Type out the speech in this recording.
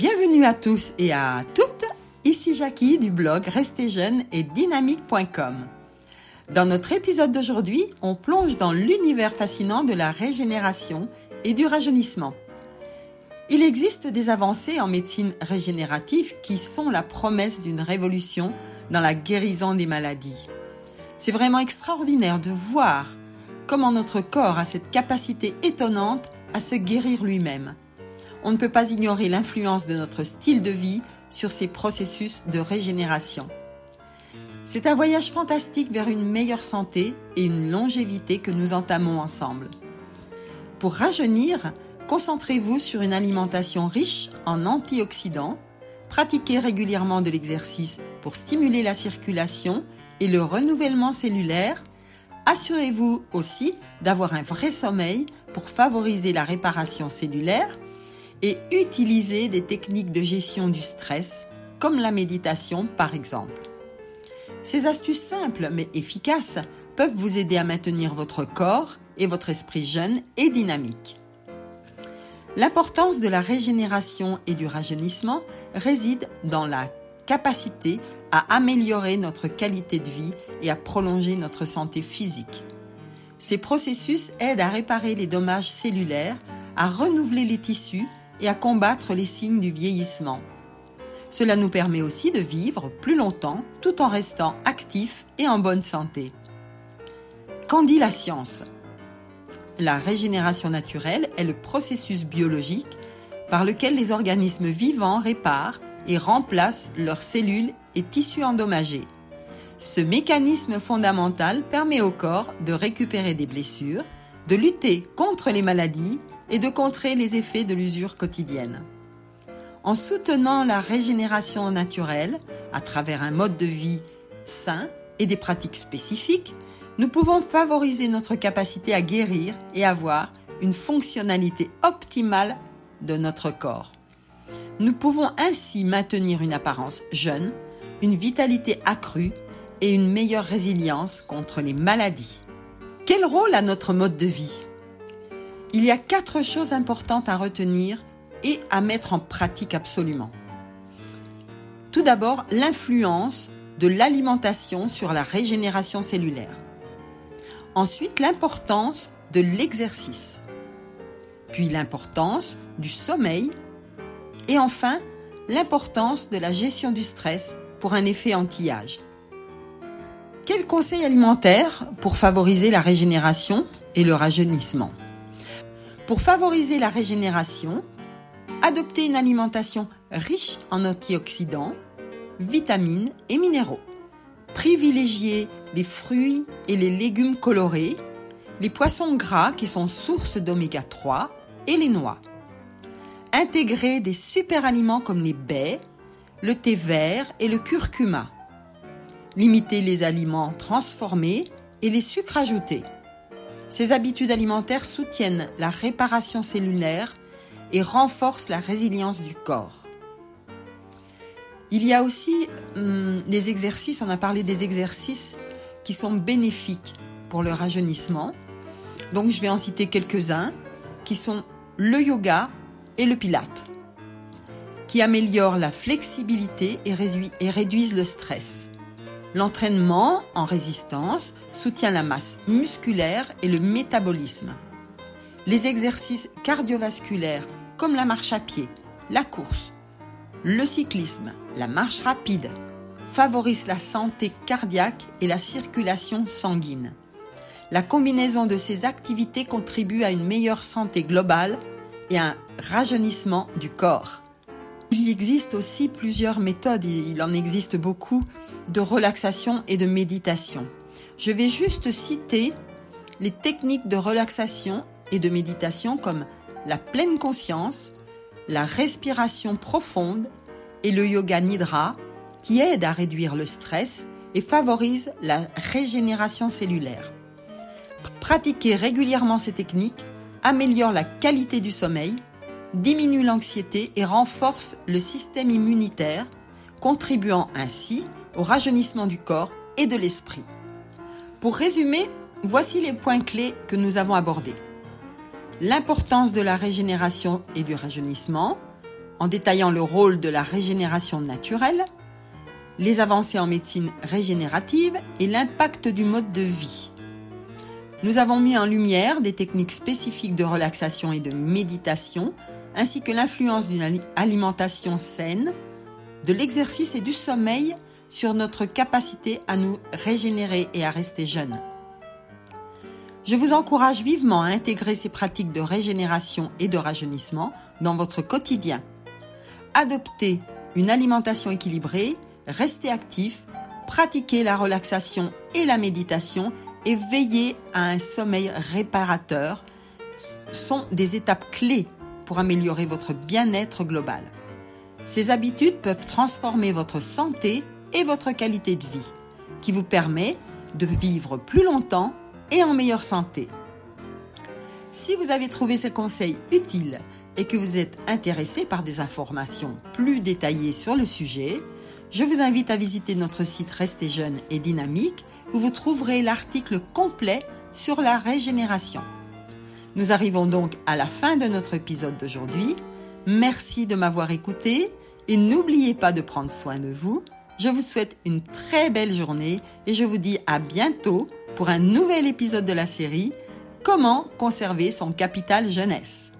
Bienvenue à tous et à toutes, ici Jackie du blog Restez jeune et dynamique.com. Dans notre épisode d'aujourd'hui, on plonge dans l'univers fascinant de la régénération et du rajeunissement. Il existe des avancées en médecine régénérative qui sont la promesse d'une révolution dans la guérison des maladies. C'est vraiment extraordinaire de voir comment notre corps a cette capacité étonnante à se guérir lui-même on ne peut pas ignorer l'influence de notre style de vie sur ces processus de régénération. C'est un voyage fantastique vers une meilleure santé et une longévité que nous entamons ensemble. Pour rajeunir, concentrez-vous sur une alimentation riche en antioxydants, pratiquez régulièrement de l'exercice pour stimuler la circulation et le renouvellement cellulaire, assurez-vous aussi d'avoir un vrai sommeil pour favoriser la réparation cellulaire et utiliser des techniques de gestion du stress, comme la méditation par exemple. Ces astuces simples mais efficaces peuvent vous aider à maintenir votre corps et votre esprit jeune et dynamique. L'importance de la régénération et du rajeunissement réside dans la capacité à améliorer notre qualité de vie et à prolonger notre santé physique. Ces processus aident à réparer les dommages cellulaires, à renouveler les tissus et à combattre les signes du vieillissement. Cela nous permet aussi de vivre plus longtemps tout en restant actifs et en bonne santé. Qu'en dit la science La régénération naturelle est le processus biologique par lequel les organismes vivants réparent et remplacent leurs cellules et tissus endommagés. Ce mécanisme fondamental permet au corps de récupérer des blessures, de lutter contre les maladies et de contrer les effets de l'usure quotidienne. En soutenant la régénération naturelle à travers un mode de vie sain et des pratiques spécifiques, nous pouvons favoriser notre capacité à guérir et avoir une fonctionnalité optimale de notre corps. Nous pouvons ainsi maintenir une apparence jeune, une vitalité accrue et une meilleure résilience contre les maladies. Quel rôle a notre mode de vie? Il y a quatre choses importantes à retenir et à mettre en pratique absolument. Tout d'abord, l'influence de l'alimentation sur la régénération cellulaire. Ensuite, l'importance de l'exercice. Puis l'importance du sommeil. Et enfin, l'importance de la gestion du stress pour un effet anti-âge. Quels conseils alimentaires pour favoriser la régénération et le rajeunissement? Pour favoriser la régénération, adoptez une alimentation riche en antioxydants, vitamines et minéraux. Privilégiez les fruits et les légumes colorés, les poissons gras qui sont source d'oméga 3 et les noix. Intégrez des super aliments comme les baies, le thé vert et le curcuma. Limitez les aliments transformés et les sucres ajoutés. Ces habitudes alimentaires soutiennent la réparation cellulaire et renforcent la résilience du corps. Il y a aussi hum, des exercices, on a parlé des exercices qui sont bénéfiques pour le rajeunissement. Donc je vais en citer quelques-uns qui sont le yoga et le pilate, qui améliorent la flexibilité et réduisent le stress. L'entraînement en résistance soutient la masse musculaire et le métabolisme. Les exercices cardiovasculaires comme la marche à pied, la course, le cyclisme, la marche rapide favorisent la santé cardiaque et la circulation sanguine. La combinaison de ces activités contribue à une meilleure santé globale et un rajeunissement du corps. Il existe aussi plusieurs méthodes, il en existe beaucoup, de relaxation et de méditation. Je vais juste citer les techniques de relaxation et de méditation comme la pleine conscience, la respiration profonde et le yoga nidra qui aident à réduire le stress et favorisent la régénération cellulaire. Pratiquer régulièrement ces techniques améliore la qualité du sommeil, diminue l'anxiété et renforce le système immunitaire, contribuant ainsi au rajeunissement du corps et de l'esprit. Pour résumer, voici les points clés que nous avons abordés. L'importance de la régénération et du rajeunissement, en détaillant le rôle de la régénération naturelle, les avancées en médecine régénérative et l'impact du mode de vie. Nous avons mis en lumière des techniques spécifiques de relaxation et de méditation, ainsi que l'influence d'une alimentation saine, de l'exercice et du sommeil sur notre capacité à nous régénérer et à rester jeunes. Je vous encourage vivement à intégrer ces pratiques de régénération et de rajeunissement dans votre quotidien. Adoptez une alimentation équilibrée, restez actif, pratiquez la relaxation et la méditation et veillez à un sommeil réparateur sont des étapes clés pour améliorer votre bien-être global. Ces habitudes peuvent transformer votre santé et votre qualité de vie, qui vous permet de vivre plus longtemps et en meilleure santé. Si vous avez trouvé ces conseils utiles et que vous êtes intéressé par des informations plus détaillées sur le sujet, je vous invite à visiter notre site Restez jeune et dynamique où vous trouverez l'article complet sur la régénération. Nous arrivons donc à la fin de notre épisode d'aujourd'hui. Merci de m'avoir écouté et n'oubliez pas de prendre soin de vous. Je vous souhaite une très belle journée et je vous dis à bientôt pour un nouvel épisode de la série Comment conserver son capital jeunesse.